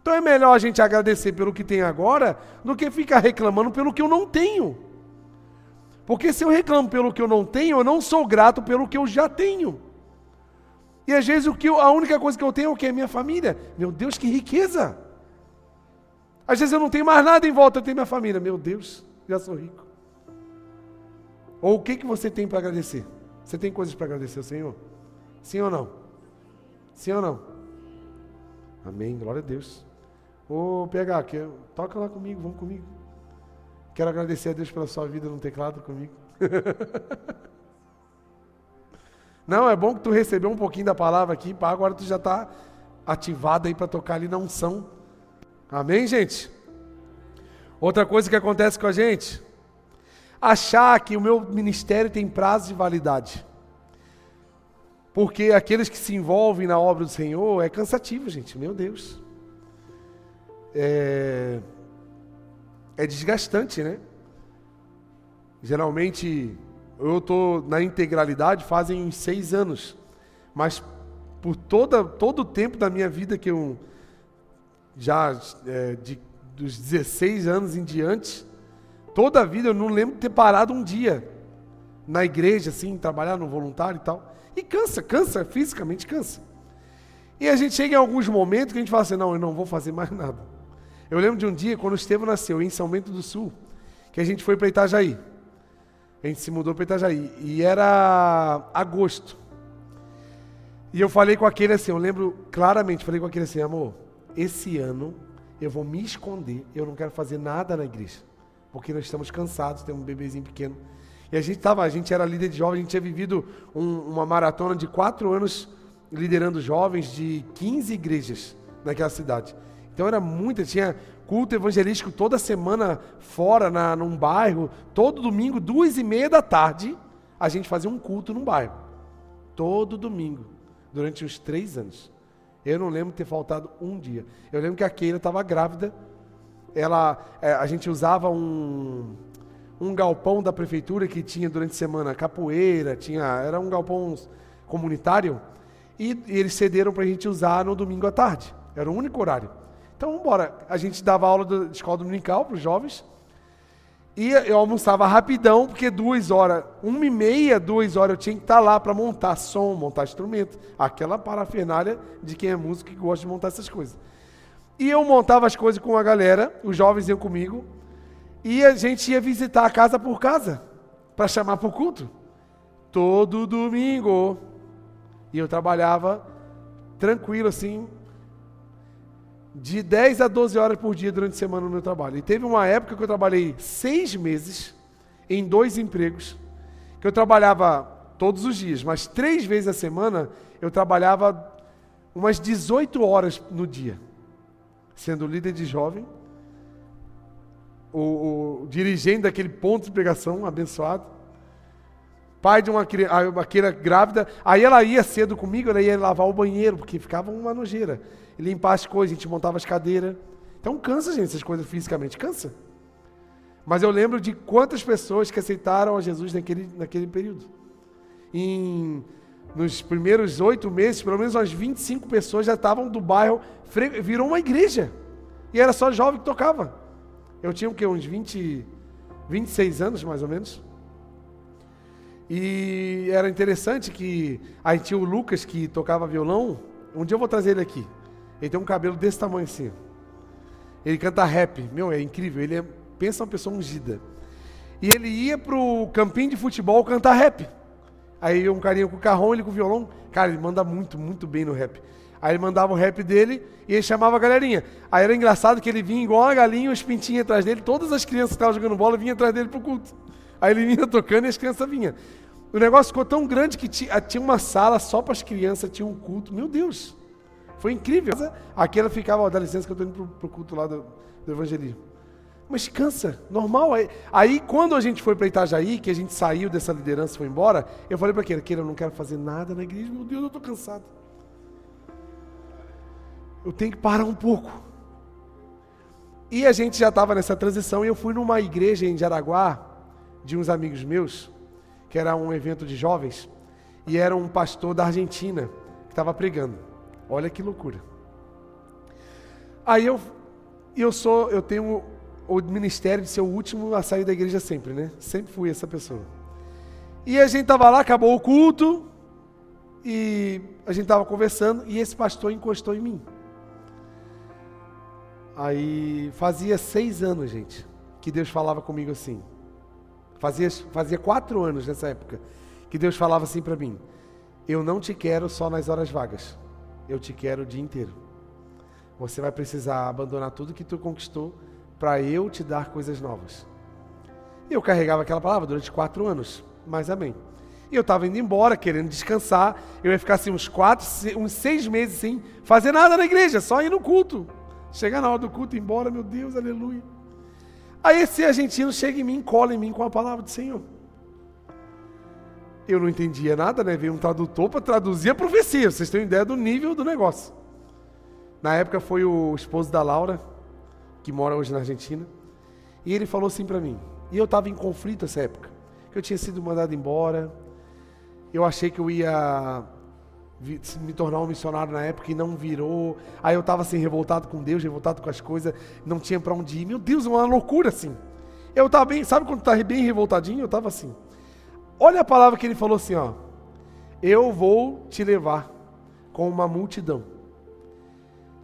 Então é melhor a gente agradecer pelo que tem agora do que ficar reclamando pelo que eu não tenho. Porque se eu reclamo pelo que eu não tenho, eu não sou grato pelo que eu já tenho. E às vezes o que eu, a única coisa que eu tenho é o que? É minha família. Meu Deus, que riqueza! Às vezes eu não tenho mais nada em volta, eu tenho minha família. Meu Deus, já sou rico. Ou o que, que você tem para agradecer? Você tem coisas para agradecer ao Senhor? Sim ou não? Sim ou não? Amém, glória a Deus. Ô PH, que, toca lá comigo, vamos comigo. Quero agradecer a Deus pela sua vida no teclado comigo. [laughs] não, é bom que tu recebeu um pouquinho da palavra aqui, pá, agora tu já está ativado aí para tocar ali na unção. Amém, gente? Outra coisa que acontece com a gente, achar que o meu ministério tem prazo de validade. Porque aqueles que se envolvem na obra do Senhor é cansativo, gente, meu Deus. É, é desgastante, né? Geralmente eu estou na integralidade fazem seis anos, mas por toda, todo o tempo da minha vida que eu já é, de, dos 16 anos em diante, Toda a vida eu não lembro de ter parado um dia na igreja, assim, trabalhar no voluntário e tal. E cansa, cansa, fisicamente cansa. E a gente chega em alguns momentos que a gente fala assim: não, eu não vou fazer mais [laughs] nada. Eu lembro de um dia, quando o nasceu, em São Bento do Sul, que a gente foi para Itajaí. A gente se mudou para Itajaí. E era agosto. E eu falei com aquele assim, eu lembro claramente, falei com aquele assim, amor, esse ano eu vou me esconder, eu não quero fazer nada na igreja porque nós estamos cansados, temos um bebezinho pequeno. E a gente tava, a gente era líder de jovens, a gente tinha vivido um, uma maratona de quatro anos liderando jovens de 15 igrejas naquela cidade. Então era muita, tinha culto evangelístico toda semana fora, na, num bairro, todo domingo, duas e meia da tarde, a gente fazia um culto no bairro. Todo domingo, durante uns três anos. Eu não lembro ter faltado um dia. Eu lembro que a Keila estava grávida. Ela, é, a gente usava um, um galpão da prefeitura que tinha durante a semana capoeira, tinha, era um galpão comunitário. E, e eles cederam para a gente usar no domingo à tarde. Era o único horário. Então, embora a gente dava aula de escola dominical para os jovens. E eu almoçava rapidão, porque duas horas, uma e meia, duas horas eu tinha que estar lá para montar som, montar instrumento. Aquela parafernália de quem é músico que gosta de montar essas coisas. E eu montava as coisas com a galera, os jovens iam comigo, e a gente ia visitar casa por casa, para chamar para o culto. Todo domingo. E eu trabalhava tranquilo assim, de 10 a 12 horas por dia durante a semana no meu trabalho. E teve uma época que eu trabalhei seis meses em dois empregos, que eu trabalhava todos os dias, mas três vezes a semana eu trabalhava umas 18 horas no dia, sendo líder de jovem, o, o dirigente daquele ponto de pregação abençoado, pai de uma criança grávida, aí ela ia cedo comigo, ela ia lavar o banheiro, porque ficava uma nojeira limpar as coisas, a gente montava as cadeiras. Então cansa, gente, essas coisas fisicamente, cansa. Mas eu lembro de quantas pessoas que aceitaram a Jesus naquele, naquele período. Em, nos primeiros oito meses, pelo menos umas 25 pessoas já estavam do bairro, virou uma igreja. E era só jovem que tocava. Eu tinha o quê? Uns 20, 26 anos, mais ou menos. E era interessante que aí tinha o Lucas que tocava violão. Um dia eu vou trazer ele aqui. Ele tem um cabelo desse tamanho assim. Ele canta rap. Meu, é incrível. Ele é, pensa uma pessoa ungida. E ele ia pro campinho de futebol cantar rap. Aí um carinha com o carrão, ele com o violão. Cara, ele manda muito, muito bem no rap. Aí ele mandava o rap dele e ele chamava a galerinha. Aí era engraçado que ele vinha igual uma galinha, os pintinhos atrás dele. Todas as crianças que estavam jogando bola vinham atrás dele pro culto. Aí ele vinha [laughs] tocando e as crianças vinham. O negócio ficou tão grande que tinha, tinha uma sala só para as crianças, tinha um culto. Meu Deus! Foi incrível. Aqui ela ficava, ó, dá licença que eu estou indo para o culto lá do, do, evangelismo. Mas cansa, normal. Aí, aí quando a gente foi para Itajaí, que a gente saiu dessa liderança e foi embora, eu falei para aquele, aquele, eu não quero fazer nada na igreja, meu Deus, eu estou cansado. Eu tenho que parar um pouco. E a gente já estava nessa transição e eu fui numa igreja em Jaraguá, de uns amigos meus, que era um evento de jovens, e era um pastor da Argentina que estava pregando. Olha que loucura. Aí eu, eu sou, eu tenho o ministério de ser o último a sair da igreja sempre, né? Sempre fui essa pessoa. E a gente tava lá, acabou o culto, e a gente tava conversando, e esse pastor encostou em mim. Aí fazia seis anos, gente, que Deus falava comigo assim. Fazia, fazia quatro anos nessa época que Deus falava assim para mim: Eu não te quero só nas horas vagas eu te quero o dia inteiro. Você vai precisar abandonar tudo que tu conquistou para eu te dar coisas novas. Eu carregava aquela palavra durante quatro anos, mas amém. E eu estava indo embora, querendo descansar. Eu ia ficar assim uns quatro, uns seis meses sem fazer nada na igreja, só ir no culto. Chegar na hora do culto, ir embora, meu Deus, aleluia. Aí esse argentino chega em mim, cola em mim com a palavra do Senhor eu não entendia nada, né? Veio um tradutor para traduzir a profecia. Vocês têm ideia do nível do negócio. Na época foi o esposo da Laura, que mora hoje na Argentina, e ele falou assim para mim. E eu estava em conflito nessa época, eu tinha sido mandado embora. Eu achei que eu ia me tornar um missionário na época e não virou. Aí eu estava assim revoltado com Deus, revoltado com as coisas, não tinha para onde ir. Meu Deus, uma loucura assim. Eu estava bem, sabe quando tá bem revoltadinho? Eu estava assim. Olha a palavra que ele falou assim, ó. Eu vou te levar com uma multidão.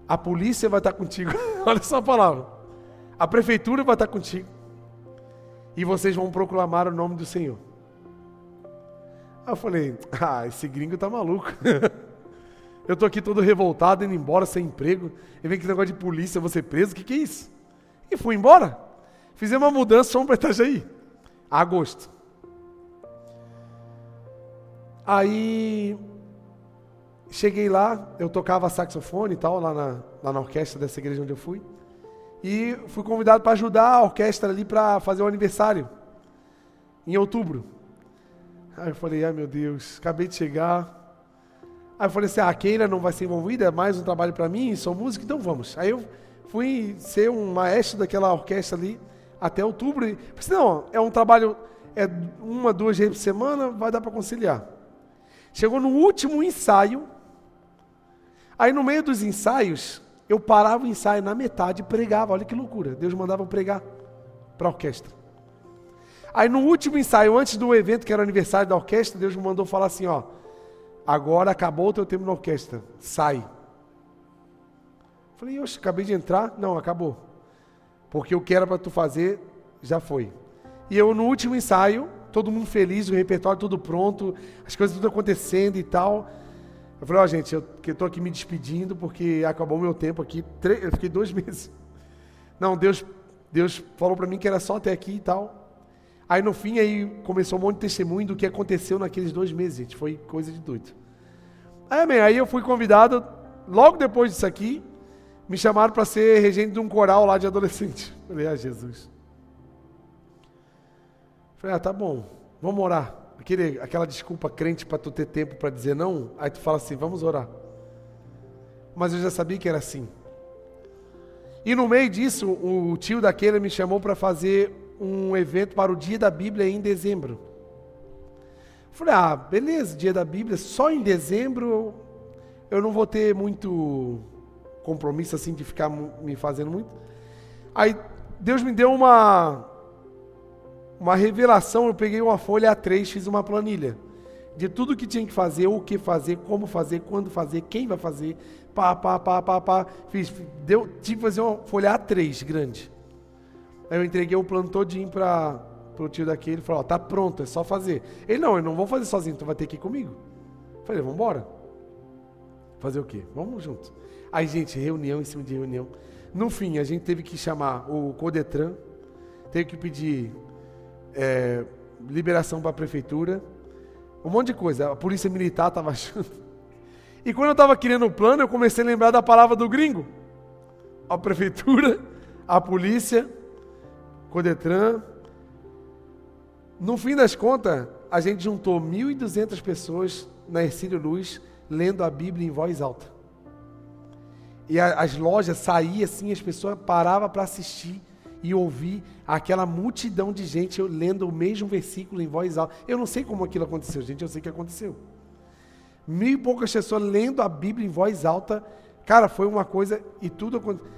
A polícia vai estar contigo. [laughs] Olha só a palavra. A prefeitura vai estar contigo. E vocês vão proclamar o nome do Senhor. Aí eu falei: [laughs] "Ah, esse gringo tá maluco. [laughs] eu tô aqui todo revoltado indo embora sem emprego. E vem que negócio de polícia, você preso, o que que é isso?" E fui embora. Fizemos uma mudança, fomos para Itajaí. Agosto. Aí cheguei lá, eu tocava saxofone e tal, lá na, lá na orquestra dessa igreja onde eu fui. E fui convidado para ajudar a orquestra ali para fazer o aniversário, em outubro. Aí eu falei, ai meu Deus, acabei de chegar. Aí eu falei assim, ah, a Keila não vai ser envolvida, é mais um trabalho para mim, sou músico, então vamos. Aí eu fui ser um maestro daquela orquestra ali até outubro. E, não, é um trabalho, é uma, duas vezes por semana, vai dar para conciliar. Chegou no último ensaio, aí no meio dos ensaios, eu parava o ensaio na metade e pregava, olha que loucura, Deus mandava eu pregar para a orquestra. Aí no último ensaio, antes do evento que era o aniversário da orquestra, Deus me mandou falar assim, ó, agora acabou o teu tempo na orquestra, sai. Falei, oxe, acabei de entrar, não, acabou. Porque o que era para tu fazer, já foi. E eu no último ensaio, todo mundo feliz, o repertório tudo pronto, as coisas tudo acontecendo e tal. Eu falei, ó, oh, gente, eu estou aqui me despedindo porque acabou meu tempo aqui. Eu fiquei dois [laughs] meses. Não, Deus, Deus falou para mim que era só até aqui e tal. Aí no fim aí começou um monte de testemunho do que aconteceu naqueles dois meses, gente. Foi coisa de doido. Aí, aí eu fui convidado, logo depois disso aqui, me chamaram para ser regente de um coral lá de adolescente. [laughs] Falei, ah, Jesus. Falei, ah, tá bom, vamos orar. Aquele, aquela desculpa crente para tu ter tempo para dizer não, aí tu fala assim, vamos orar. Mas eu já sabia que era assim. E no meio disso, o tio daquele me chamou para fazer um evento para o Dia da Bíblia em dezembro. Falei, ah, beleza, Dia da Bíblia, só em dezembro eu não vou ter muito compromisso assim de ficar me fazendo muito. Aí Deus me deu uma uma revelação, eu peguei uma folha A3, fiz uma planilha de tudo que tinha que fazer, o que fazer, como fazer, quando fazer, quem vai fazer, pá, pá, pá, pá, pá. Fiz, deu, tive que fazer uma folha A3 grande. Aí eu entreguei o plano todinho para o tio daquele, ele falou, ó, tá pronto, é só fazer. Ele, não, eu não vou fazer sozinho, tu vai ter que ir comigo. Eu falei, vamos embora. Fazer o quê? Vamos junto. Aí, gente, reunião em cima de reunião. No fim, a gente teve que chamar o Codetran, teve que pedir é, liberação para a prefeitura, um monte de coisa. A polícia militar estava [laughs] achando. E quando eu estava querendo o plano, eu comecei a lembrar da palavra do gringo. A prefeitura, a polícia, Codetran. No fim das contas, a gente juntou 1.200 pessoas na Ercílio Luz lendo a Bíblia em voz alta. E a, as lojas saíam assim, as pessoas paravam para assistir e ouvir aquela multidão de gente lendo o mesmo versículo em voz alta. Eu não sei como aquilo aconteceu, gente, eu sei que aconteceu. Mil e poucas pessoas lendo a Bíblia em voz alta. Cara, foi uma coisa e tudo aconteceu.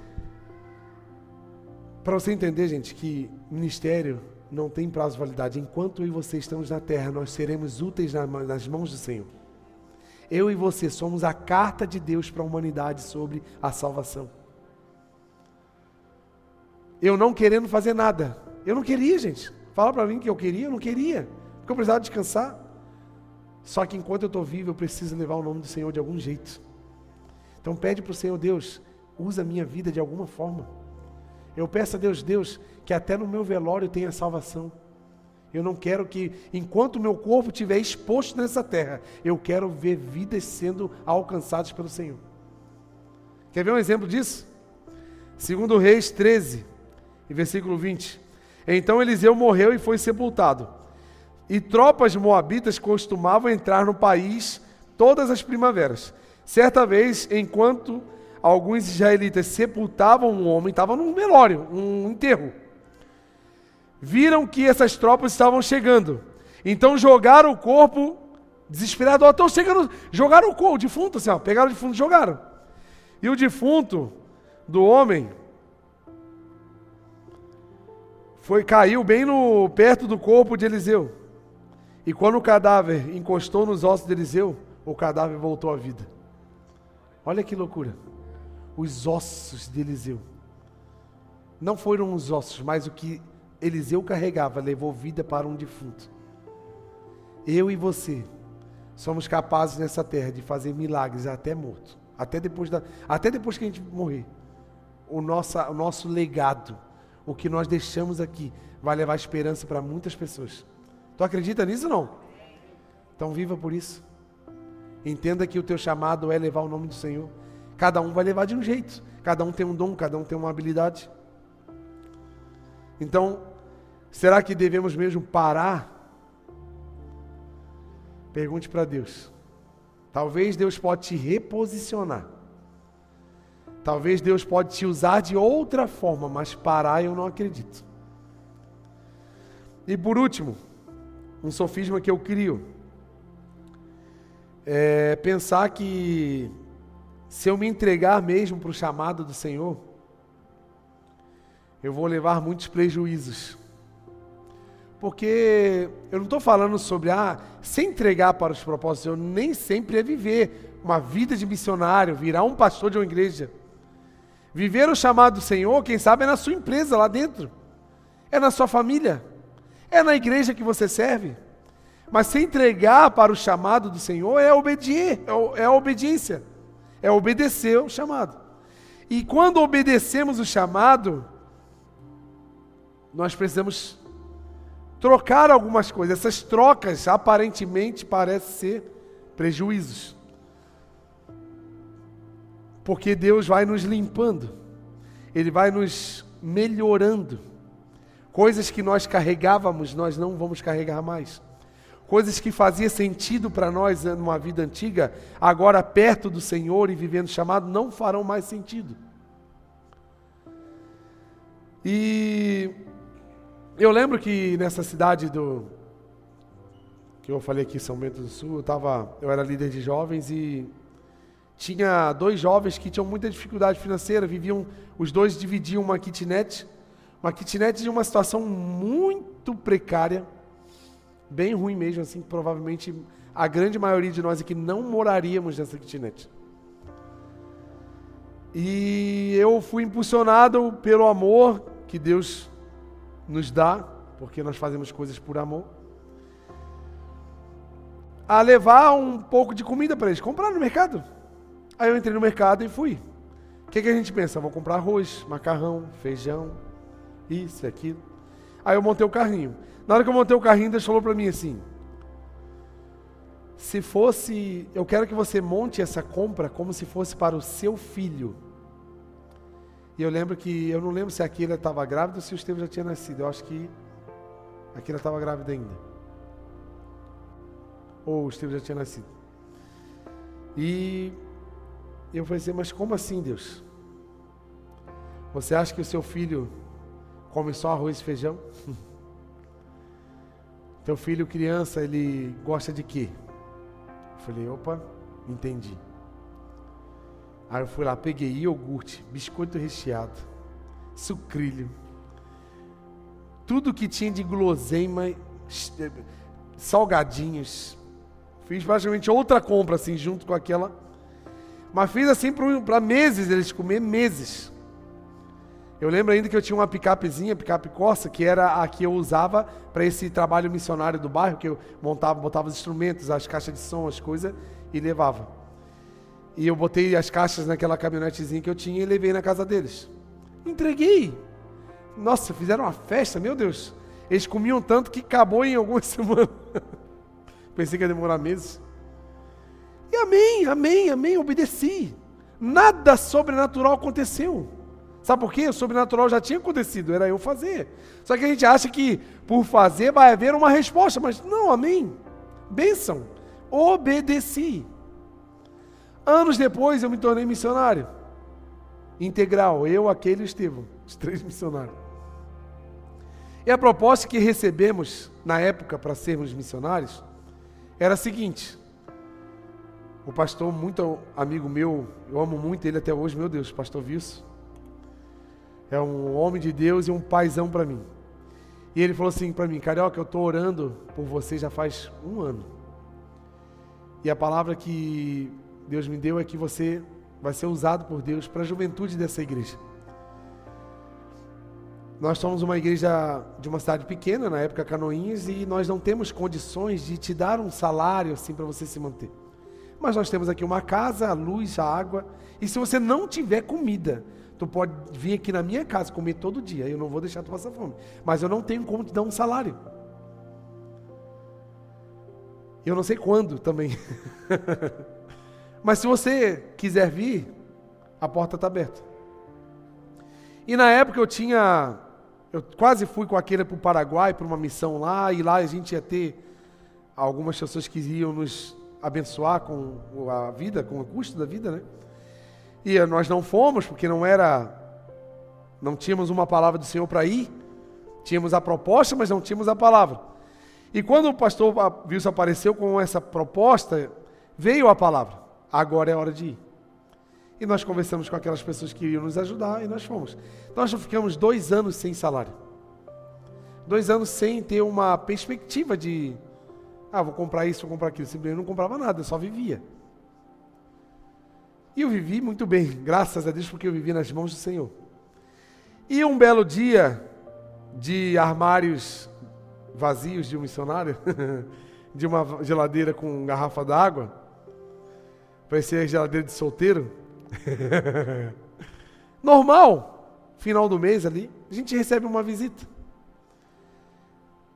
Para você entender, gente, que ministério não tem prazo de validade. Enquanto eu e você estamos na terra, nós seremos úteis nas mãos do Senhor. Eu e você somos a carta de Deus para a humanidade sobre a salvação. Eu não querendo fazer nada. Eu não queria, gente. Fala para mim que eu queria, eu não queria. Porque eu precisava descansar. Só que enquanto eu estou vivo, eu preciso levar o nome do Senhor de algum jeito. Então pede para o Senhor, Deus, usa a minha vida de alguma forma. Eu peço a Deus, Deus, que até no meu velório tenha salvação. Eu não quero que, enquanto o meu corpo estiver exposto nessa terra, eu quero ver vidas sendo alcançadas pelo Senhor. Quer ver um exemplo disso? Segundo Reis 13, versículo 20. Então Eliseu morreu e foi sepultado. E tropas moabitas costumavam entrar no país todas as primaveras. Certa vez, enquanto alguns israelitas sepultavam um homem, estava num velório, um enterro. Viram que essas tropas estavam chegando. Então jogaram o corpo desesperado. Ó, estão chegando. Jogaram o corpo, o defunto, assim, ó, pegaram o defunto e jogaram. E o defunto do homem foi caiu bem no perto do corpo de Eliseu. E quando o cadáver encostou nos ossos de Eliseu, o cadáver voltou à vida. Olha que loucura os ossos de Eliseu. Não foram os ossos, mas o que Eliseu carregava levou vida para um defunto. Eu e você somos capazes nessa terra de fazer milagres até morto, até depois, da, até depois que a gente morrer. O, nossa, o nosso legado, o que nós deixamos aqui, vai levar esperança para muitas pessoas. Tu acredita nisso ou não? Então viva por isso. Entenda que o teu chamado é levar o nome do Senhor. Cada um vai levar de um jeito. Cada um tem um dom, cada um tem uma habilidade. Então, será que devemos mesmo parar pergunte para Deus. Talvez Deus pode te reposicionar. Talvez Deus pode te usar de outra forma, mas parar eu não acredito. E por último, um sofisma que eu crio é pensar que se eu me entregar mesmo para o chamado do Senhor, eu vou levar muitos prejuízos. Porque eu não estou falando sobre ah, se entregar para os propósitos, eu nem sempre é viver uma vida de missionário, virar um pastor de uma igreja. Viver o chamado do Senhor, quem sabe, é na sua empresa lá dentro, é na sua família, é na igreja que você serve. Mas se entregar para o chamado do Senhor é obedir, é, é a obediência, é obedecer o chamado. E quando obedecemos o chamado, nós precisamos trocar algumas coisas. Essas trocas aparentemente parecem ser prejuízos. Porque Deus vai nos limpando, Ele vai nos melhorando. Coisas que nós carregávamos, nós não vamos carregar mais. Coisas que fazia sentido para nós numa vida antiga, agora perto do Senhor e vivendo chamado, não farão mais sentido. E eu lembro que nessa cidade do que eu falei aqui, São Bento do Sul, eu tava, eu era líder de jovens e tinha dois jovens que tinham muita dificuldade financeira, viviam, os dois dividiam uma kitnet, uma kitnet de uma situação muito precária, bem ruim mesmo, assim, provavelmente a grande maioria de nós aqui não moraríamos nessa kitnet. E eu fui impulsionado pelo amor que Deus nos dá, porque nós fazemos coisas por amor, a levar um pouco de comida para eles, comprar no mercado. Aí eu entrei no mercado e fui. O que, que a gente pensa? Vou comprar arroz, macarrão, feijão, isso e aquilo. Aí eu montei o carrinho. Na hora que eu montei o carrinho, Deus falou para mim assim: se fosse, eu quero que você monte essa compra como se fosse para o seu filho. E eu lembro que, eu não lembro se a Akira estava grávida ou se o Estevam já tinha nascido. Eu acho que a Akira estava grávida ainda. Ou o Estevam já tinha nascido. E eu falei assim, mas como assim, Deus? Você acha que o seu filho come só arroz e feijão? [laughs] Teu filho, criança, ele gosta de quê? Eu falei, opa, entendi. Aí eu fui lá, peguei iogurte, biscoito recheado, sucrilho, tudo que tinha de guloseima, salgadinhos. Fiz praticamente outra compra assim, junto com aquela. Mas fiz assim para meses eles comer, meses. Eu lembro ainda que eu tinha uma picapezinha, picape Corsa, que era a que eu usava para esse trabalho missionário do bairro, que eu montava, botava os instrumentos, as caixas de som, as coisas, e levava. E eu botei as caixas naquela caminhonetezinha que eu tinha e levei na casa deles. Entreguei. Nossa, fizeram uma festa, meu Deus. Eles comiam tanto que acabou em algumas [laughs] semanas. Pensei que ia demorar meses. E amém, amém, amém, obedeci. Nada sobrenatural aconteceu. Sabe por quê? O sobrenatural já tinha acontecido, era eu fazer. Só que a gente acha que por fazer vai haver uma resposta, mas não, amém. Bênção. Obedeci. Anos depois eu me tornei missionário. Integral, eu, aquele e o Estevão, os três missionários. E a proposta que recebemos na época para sermos missionários era a seguinte: o pastor, muito amigo meu, eu amo muito ele até hoje, meu Deus, pastor Visso, é um homem de Deus e um paizão para mim. E ele falou assim para mim, Carioca, eu estou orando por você já faz um ano. E a palavra que Deus me deu é que você vai ser usado por Deus para a juventude dessa igreja. Nós somos uma igreja de uma cidade pequena, na época Canoinhas, e nós não temos condições de te dar um salário assim para você se manter. Mas nós temos aqui uma casa, a luz, a água, e se você não tiver comida, tu pode vir aqui na minha casa comer todo dia, eu não vou deixar tu passar fome, mas eu não tenho como te dar um salário. Eu não sei quando também. [laughs] Mas se você quiser vir, a porta está aberta. E na época eu tinha. Eu quase fui com aquele para o Paraguai, para uma missão lá, e lá a gente ia ter algumas pessoas queriam nos abençoar com a vida, com o custo da vida, né? E nós não fomos porque não era, não tínhamos uma palavra do Senhor para ir. Tínhamos a proposta, mas não tínhamos a palavra. E quando o pastor Wilson apareceu com essa proposta, veio a palavra. Agora é hora de ir. E nós conversamos com aquelas pessoas que iriam nos ajudar e nós fomos. Nós ficamos dois anos sem salário. Dois anos sem ter uma perspectiva de, ah, vou comprar isso, vou comprar aquilo. Simplesmente não comprava nada, eu só vivia. E eu vivi muito bem, [laughs] graças a Deus, porque eu vivi nas mãos do Senhor. E um belo dia de armários vazios de um missionário, [laughs] de uma geladeira com garrafa d'água, parecia geladeira de solteiro. [laughs] Normal, final do mês ali, a gente recebe uma visita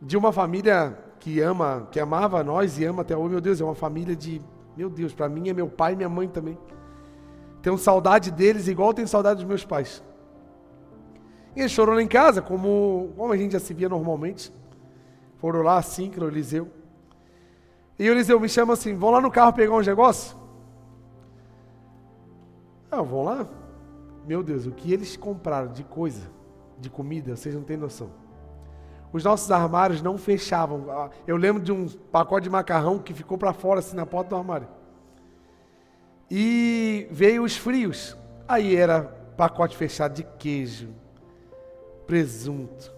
de uma família que ama, que amava nós e ama até hoje. Meu Deus, é uma família de, meu Deus, para mim é meu pai e minha mãe também. Tenho saudade deles igual tenho saudade dos meus pais. E eles foram lá em casa, como, como a gente já se via normalmente. Foram lá, assim, que o Eliseu. E o Eliseu me chama assim: vão lá no carro pegar uns negócios? Ah, vão lá. Meu Deus, o que eles compraram de coisa, de comida, vocês não têm noção. Os nossos armários não fechavam. Ah, eu lembro de um pacote de macarrão que ficou para fora, assim, na porta do armário. E veio os frios. Aí era pacote fechado de queijo, presunto.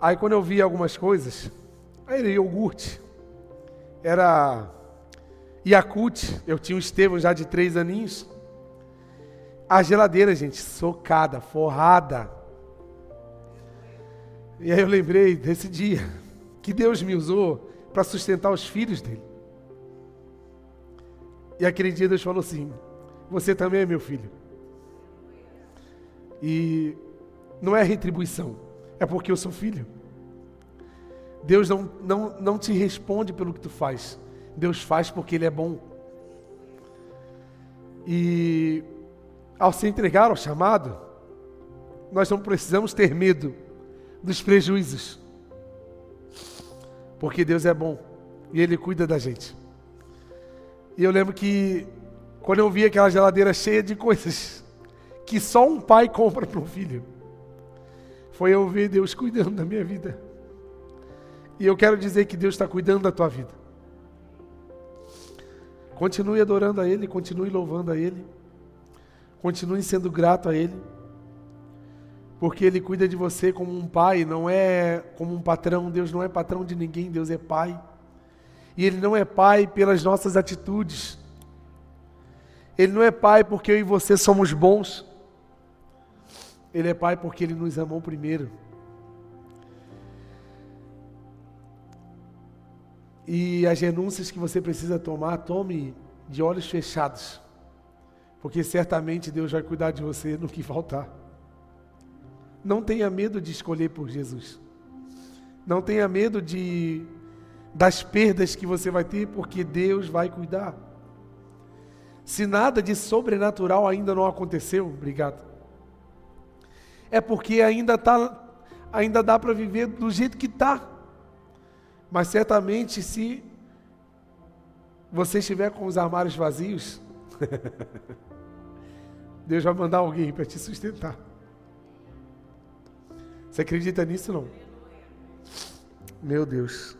Aí quando eu vi algumas coisas, aí era iogurte, era Yakult, eu tinha um Estevão já de três aninhos. A geladeira, gente, socada, forrada. E aí eu lembrei desse dia que Deus me usou para sustentar os filhos dele. E aquele dia Deus falou assim: Você também é meu filho. E não é retribuição, é porque eu sou filho. Deus não, não, não te responde pelo que tu faz, Deus faz porque Ele é bom. E ao se entregar ao chamado, nós não precisamos ter medo dos prejuízos, porque Deus é bom e Ele cuida da gente. E eu lembro que quando eu vi aquela geladeira cheia de coisas [laughs] que só um pai compra para um filho, foi eu ver Deus cuidando da minha vida. E eu quero dizer que Deus está cuidando da tua vida. Continue adorando a Ele, continue louvando a Ele, continue sendo grato a Ele, porque Ele cuida de você como um pai, não é como um patrão. Deus não é patrão de ninguém, Deus é pai. E Ele não é Pai pelas nossas atitudes. Ele não é Pai porque eu e você somos bons. Ele é Pai porque Ele nos amou primeiro. E as renúncias que você precisa tomar, tome de olhos fechados. Porque certamente Deus vai cuidar de você no que faltar. Não tenha medo de escolher por Jesus. Não tenha medo de das perdas que você vai ter, porque Deus vai cuidar. Se nada de sobrenatural ainda não aconteceu, obrigado. É porque ainda tá, ainda dá para viver do jeito que está. Mas certamente se você estiver com os armários vazios, [laughs] Deus vai mandar alguém para te sustentar. Você acredita nisso não? Meu Deus.